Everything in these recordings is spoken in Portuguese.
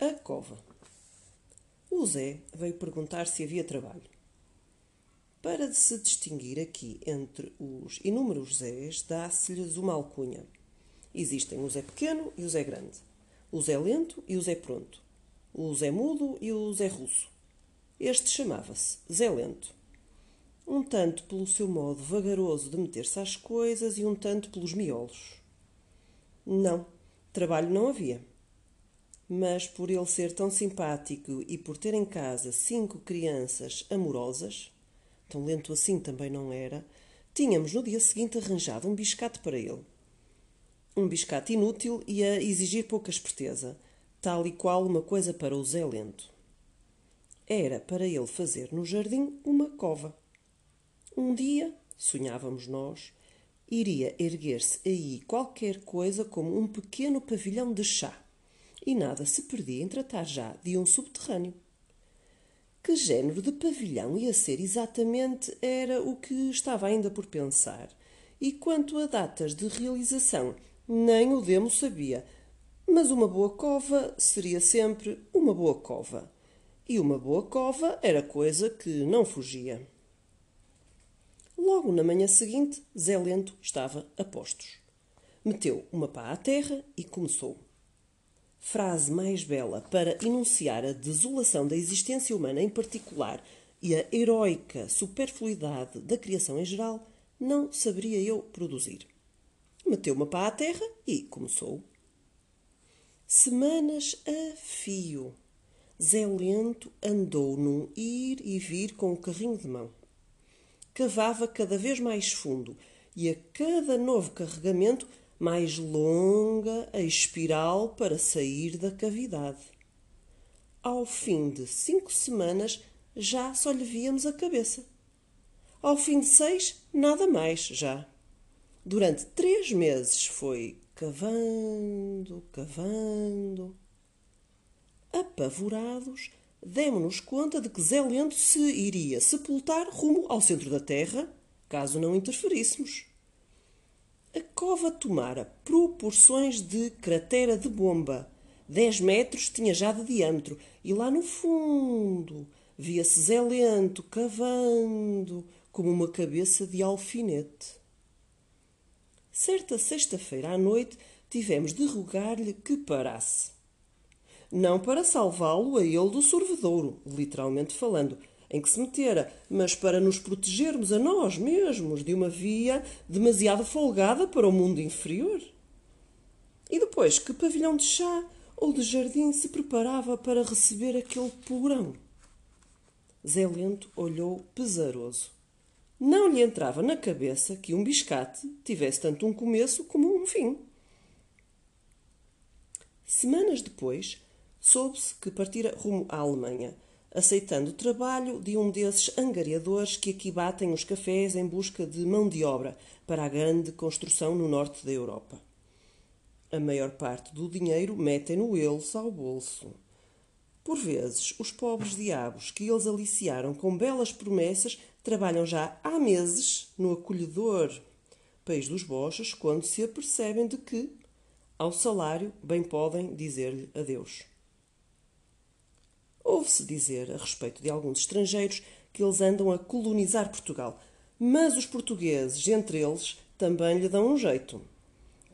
A cova. O Zé veio perguntar se havia trabalho. Para se distinguir aqui entre os inúmeros Zés, dá-se-lhes uma alcunha. Existem o Zé pequeno e o Zé grande, o Zé lento e o Zé pronto, o Zé mudo e o Zé russo. Este chamava-se Zé lento. Um tanto pelo seu modo vagaroso de meter-se às coisas e um tanto pelos miolos. Não, trabalho não havia mas por ele ser tão simpático e por ter em casa cinco crianças amorosas, tão lento assim também não era, tínhamos no dia seguinte arranjado um biscate para ele. Um biscate inútil e a exigir pouca esperteza, tal e qual uma coisa para o Zé Lento. Era para ele fazer no jardim uma cova. Um dia, sonhávamos nós, iria erguer-se aí qualquer coisa como um pequeno pavilhão de chá e nada se perdia em tratar já de um subterrâneo. Que género de pavilhão ia ser exatamente era o que estava ainda por pensar, e quanto a datas de realização, nem o demo sabia, mas uma boa cova seria sempre uma boa cova, e uma boa cova era coisa que não fugia. Logo na manhã seguinte, Zé Lento estava a postos. Meteu uma pá à terra e começou frase mais bela para enunciar a desolação da existência humana em particular e a heroica superfluidade da criação em geral, não saberia eu produzir. Meteu uma pá à terra e começou. Semanas a fio. Zé Lento andou num ir e vir com o carrinho de mão. Cavava cada vez mais fundo e a cada novo carregamento mais longa a espiral para sair da cavidade. Ao fim de cinco semanas já só lhe víamos a cabeça. Ao fim de seis, nada mais já. Durante três meses foi cavando, cavando. Apavorados, demos-nos conta de que Zé Lento se iria sepultar rumo ao centro da terra, caso não interferíssemos. A cova tomara proporções de cratera de bomba. Dez metros tinha já de diâmetro, e lá no fundo via-se Zé Lento cavando como uma cabeça de alfinete. Certa sexta-feira à noite tivemos de rogar-lhe que parasse. Não para salvá-lo a ele do sorvedouro, literalmente falando, em que se metera, mas para nos protegermos a nós mesmos de uma via demasiado folgada para o mundo inferior. E depois, que pavilhão de chá ou de jardim se preparava para receber aquele purão? Zé Lento olhou pesaroso. Não lhe entrava na cabeça que um biscate tivesse tanto um começo como um fim. Semanas depois, soube-se que partira rumo à Alemanha aceitando o trabalho de um desses angariadores que aqui batem os cafés em busca de mão de obra para a grande construção no norte da Europa. A maior parte do dinheiro metem-no eles ao bolso. Por vezes, os pobres diabos que eles aliciaram com belas promessas trabalham já há meses no acolhedor país dos bochas quando se apercebem de que, ao salário, bem podem dizer-lhe adeus. Ouve-se dizer, a respeito de alguns estrangeiros, que eles andam a colonizar Portugal. Mas os portugueses, entre eles, também lhe dão um jeito.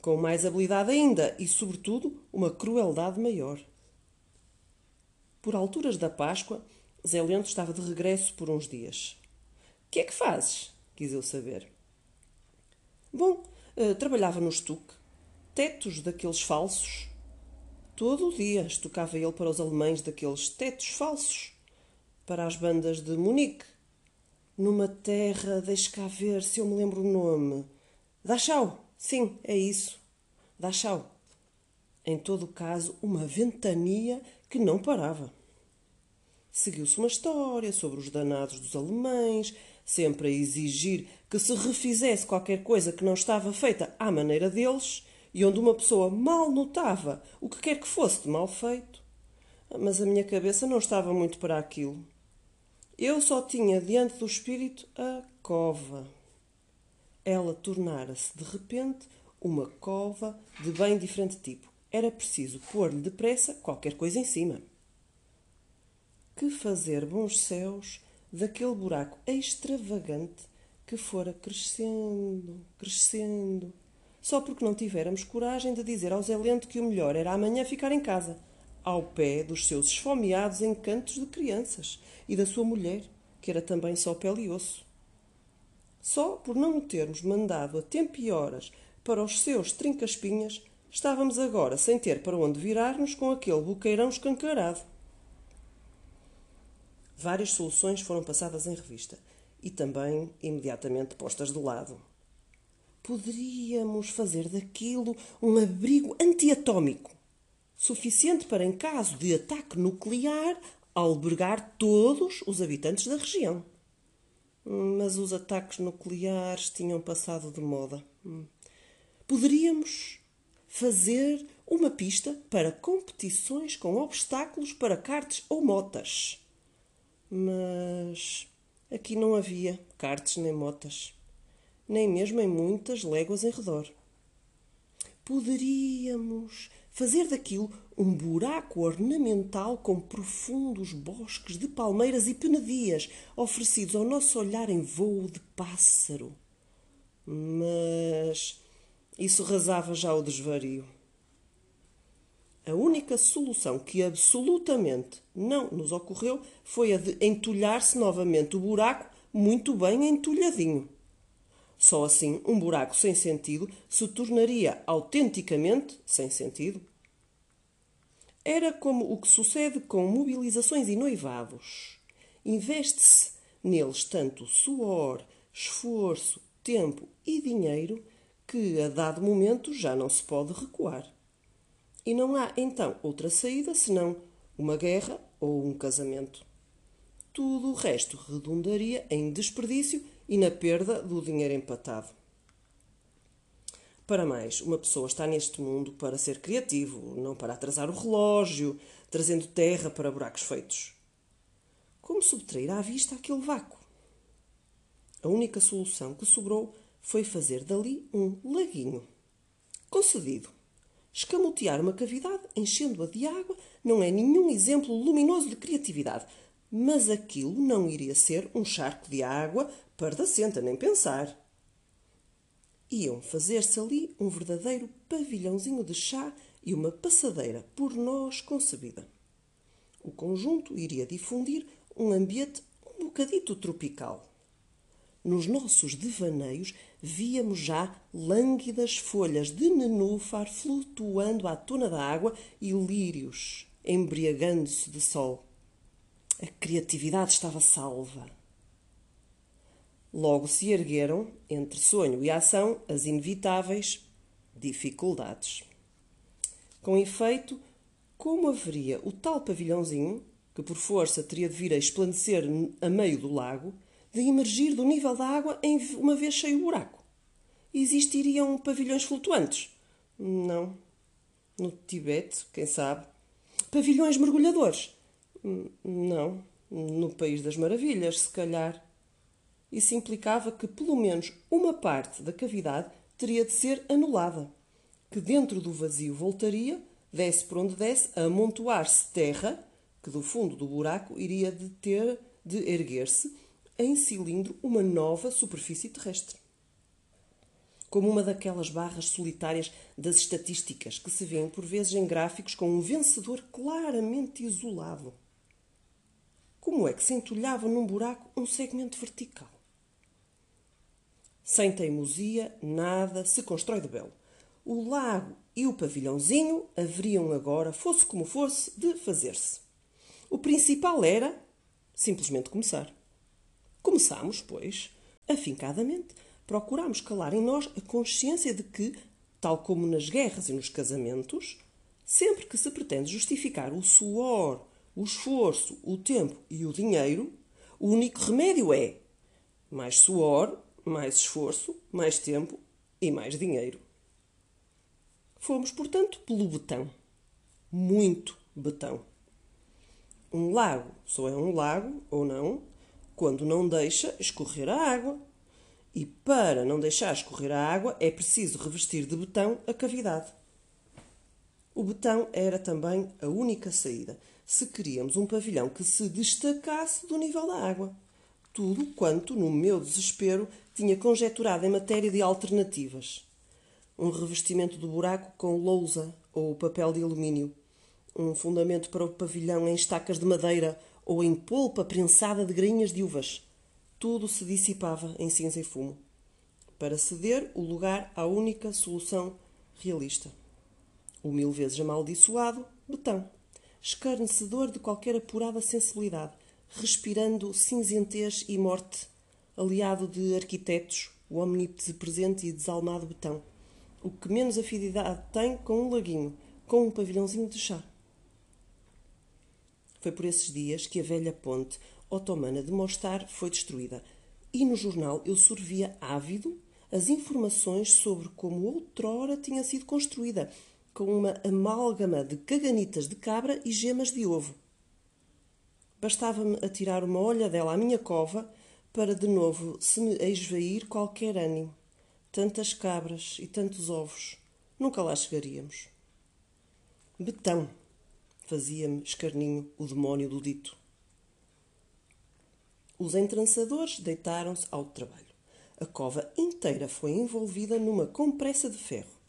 Com mais habilidade ainda e, sobretudo, uma crueldade maior. Por alturas da Páscoa, Zé Lento estava de regresso por uns dias. Que é que fazes? quis eu saber. Bom, uh, trabalhava no estuque. Tetos daqueles falsos, Todo o dia estocava ele para os alemães daqueles tetos falsos, para as bandas de Munique, numa terra, deixe cá ver se eu me lembro o nome. Dachau, sim, é isso. Dachau. Em todo o caso, uma ventania que não parava. Seguiu-se uma história sobre os danados dos alemães, sempre a exigir que se refizesse qualquer coisa que não estava feita à maneira deles e onde uma pessoa mal notava o que quer que fosse de mal feito. Mas a minha cabeça não estava muito para aquilo. Eu só tinha diante do espírito a cova. Ela tornara-se de repente uma cova de bem diferente tipo. era preciso pôr-lhe depressa qualquer coisa em cima. Que fazer bons céus daquele buraco extravagante que fora crescendo, crescendo, só porque não tivéramos coragem de dizer ao Zé Lento que o melhor era amanhã ficar em casa, ao pé dos seus esfomeados encantos de crianças e da sua mulher, que era também só pele e osso. Só por não o termos mandado a tempo e horas para os seus trincaspinhas, estávamos agora sem ter para onde virar-nos com aquele buqueirão escancarado. Várias soluções foram passadas em revista e também imediatamente postas de lado. Poderíamos fazer daquilo um abrigo antiatômico, suficiente para, em caso de ataque nuclear, albergar todos os habitantes da região. Mas os ataques nucleares tinham passado de moda. Poderíamos fazer uma pista para competições com obstáculos para karts ou motas. Mas aqui não havia karts nem motas, nem mesmo em muitas léguas em redor. Poderíamos fazer daquilo um buraco ornamental com profundos bosques de palmeiras e penedias oferecidos ao nosso olhar em voo de pássaro. Mas isso rasava já o desvario. A única solução que absolutamente não nos ocorreu foi a de entulhar-se novamente o buraco muito bem entulhadinho. Só assim um buraco sem sentido se tornaria autenticamente sem sentido. Era como o que sucede com mobilizações e noivados. Investe-se neles tanto suor, esforço, tempo e dinheiro que a dado momento já não se pode recuar. E não há então outra saída senão uma guerra ou um casamento. Tudo o resto redundaria em desperdício e na perda do dinheiro empatado. Para mais, uma pessoa está neste mundo para ser criativo, não para atrasar o relógio, trazendo terra para buracos feitos. Como subtrair à vista aquele vácuo? A única solução que sobrou foi fazer dali um laguinho. Concedido. Escamotear uma cavidade enchendo-a de água não é nenhum exemplo luminoso de criatividade, mas aquilo não iria ser um charco de água pardacenta, nem pensar. Iam fazer-se ali um verdadeiro pavilhãozinho de chá e uma passadeira por nós concebida. O conjunto iria difundir um ambiente um bocadito tropical. Nos nossos devaneios víamos já lânguidas folhas de nenúfar flutuando à tona da água e lírios embriagando-se de sol. A criatividade estava salva. Logo se ergueram, entre sonho e ação, as inevitáveis dificuldades. Com efeito, como haveria o tal pavilhãozinho, que por força teria de vir a esplandecer a meio do lago, de emergir do nível da água em uma vez cheio o buraco. Existiriam pavilhões flutuantes? Não. No Tibete, quem sabe? Pavilhões mergulhadores? Não. No País das Maravilhas, se calhar. Isso implicava que pelo menos uma parte da cavidade teria de ser anulada, que dentro do vazio voltaria, desce por onde desce, a amontoar-se terra, que do fundo do buraco iria de ter de erguer-se em cilindro uma nova superfície terrestre. Como uma daquelas barras solitárias das estatísticas que se vêem por vezes em gráficos com um vencedor claramente isolado. Como é que se entulhava num buraco um segmento vertical? Sem teimosia, nada se constrói de belo. O lago e o pavilhãozinho haveriam agora, fosse como fosse, de fazer-se. O principal era simplesmente começar. Começámos, pois, afincadamente, procurámos calar em nós a consciência de que, tal como nas guerras e nos casamentos, sempre que se pretende justificar o suor, o esforço, o tempo e o dinheiro, o único remédio é mais suor, mais esforço, mais tempo e mais dinheiro. Fomos, portanto, pelo betão. Muito betão. Um lago só é um lago, ou não, quando não deixa escorrer a água. E para não deixar escorrer a água é preciso revestir de betão a cavidade. O betão era também a única saída, se queríamos um pavilhão que se destacasse do nível da água. Tudo quanto, no meu desespero, tinha conjeturado em matéria de alternativas. Um revestimento do buraco com lousa ou papel de alumínio. Um fundamento para o pavilhão em estacas de madeira ou em polpa prensada de grainhas de uvas. Tudo se dissipava em cinza e fumo. Para ceder o lugar à única solução realista. O mil vezes amaldiçoado betão escarnecedor de qualquer apurada sensibilidade, respirando cinzentez e morte, aliado de arquitetos, o omnipresente e desalmado betão, o que menos afinidade tem com um laguinho, com um pavilhãozinho de chá. Foi por esses dias que a velha ponte otomana de Mostar foi destruída, e no jornal eu sorvia ávido as informações sobre como outrora tinha sido construída com uma amálgama de caganitas de cabra e gemas de ovo. Bastava-me atirar uma olha dela à minha cova para de novo se me esvair qualquer ânimo. Tantas cabras e tantos ovos. Nunca lá chegaríamos. Betão, fazia-me escarninho o demónio do dito. Os entrançadores deitaram-se ao trabalho. A cova inteira foi envolvida numa compressa de ferro.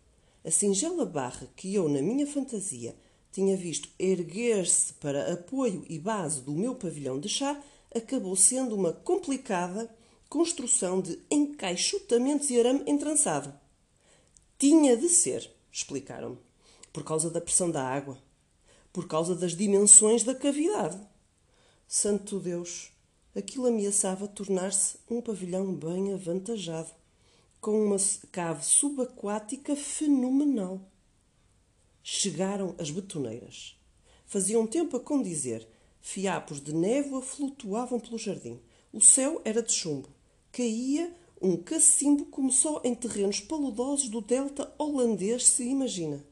A singela barra que eu, na minha fantasia, tinha visto erguer-se para apoio e base do meu pavilhão de chá, acabou sendo uma complicada construção de encaixotamentos e arame entrançado. Tinha de ser, explicaram-me, por causa da pressão da água, por causa das dimensões da cavidade. Santo Deus, aquilo ameaçava tornar-se um pavilhão bem avantajado com uma cave subaquática fenomenal. Chegaram as betoneiras. Fazia um tempo a condizer. Fiapos de névoa flutuavam pelo jardim. O céu era de chumbo. Caía um cacimbo como só em terrenos paludosos do delta holandês se imagina.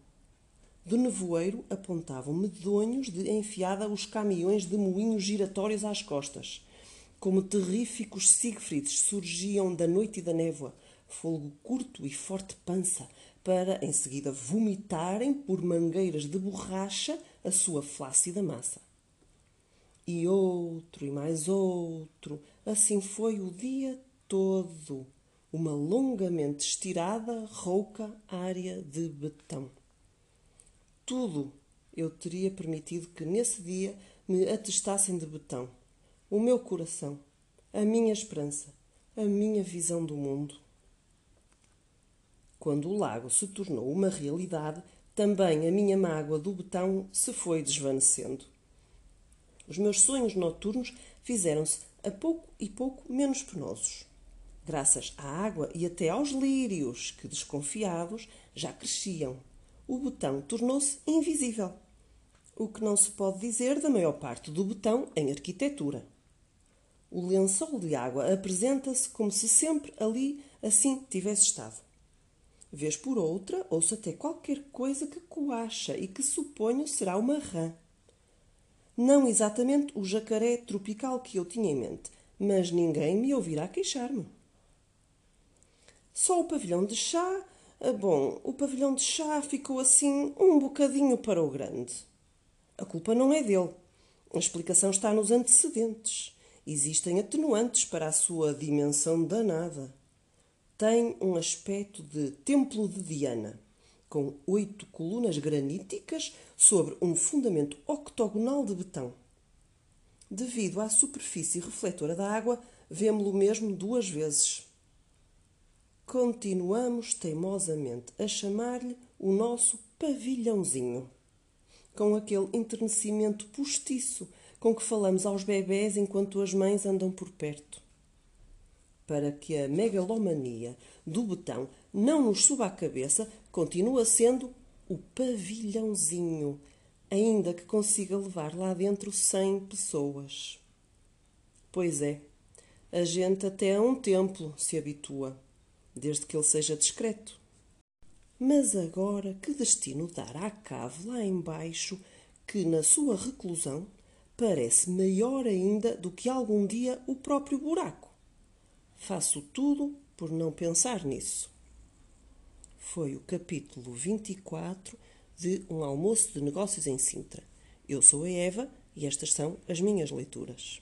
Do nevoeiro apontavam medonhos de enfiada os caminhões de moinhos giratórios às costas. Como terríficos Siegfrieds surgiam da noite e da névoa, folgo curto e forte pança, para em seguida vomitarem por mangueiras de borracha a sua flácida massa. E outro, e mais outro, assim foi o dia todo, uma longamente estirada, rouca área de betão. Tudo eu teria permitido que nesse dia me atestassem de betão. O meu coração, a minha esperança, a minha visão do mundo. Quando o lago se tornou uma realidade, também a minha mágoa do betão se foi desvanecendo. Os meus sonhos noturnos fizeram-se a pouco e pouco menos penosos. Graças à água e até aos lírios, que desconfiados já cresciam, o betão tornou-se invisível. O que não se pode dizer da maior parte do betão em arquitetura. O lençol de água apresenta-se como se sempre ali assim tivesse estado. Vez por outra, ouço até qualquer coisa que coacha e que suponho será uma rã. Não exatamente o jacaré tropical que eu tinha em mente, mas ninguém me ouvirá queixar-me. Só o pavilhão de chá. Ah, bom, o pavilhão de chá ficou assim um bocadinho para o grande. A culpa não é dele. A explicação está nos antecedentes. Existem atenuantes para a sua dimensão danada tem um aspecto de templo de Diana, com oito colunas graníticas sobre um fundamento octogonal de betão. Devido à superfície refletora da água, vemo-lo mesmo duas vezes. Continuamos teimosamente a chamar-lhe o nosso pavilhãozinho, com aquele enternecimento postiço com que falamos aos bebés enquanto as mães andam por perto para que a megalomania do botão não nos suba à cabeça, continua sendo o pavilhãozinho, ainda que consiga levar lá dentro cem pessoas. Pois é, a gente até a um templo se habitua, desde que ele seja discreto. Mas agora que destino dar à cave lá embaixo, que na sua reclusão parece maior ainda do que algum dia o próprio buraco? Faço tudo por não pensar nisso. Foi o capítulo 24 de um almoço de negócios em Sintra. Eu sou a Eva e estas são as minhas leituras.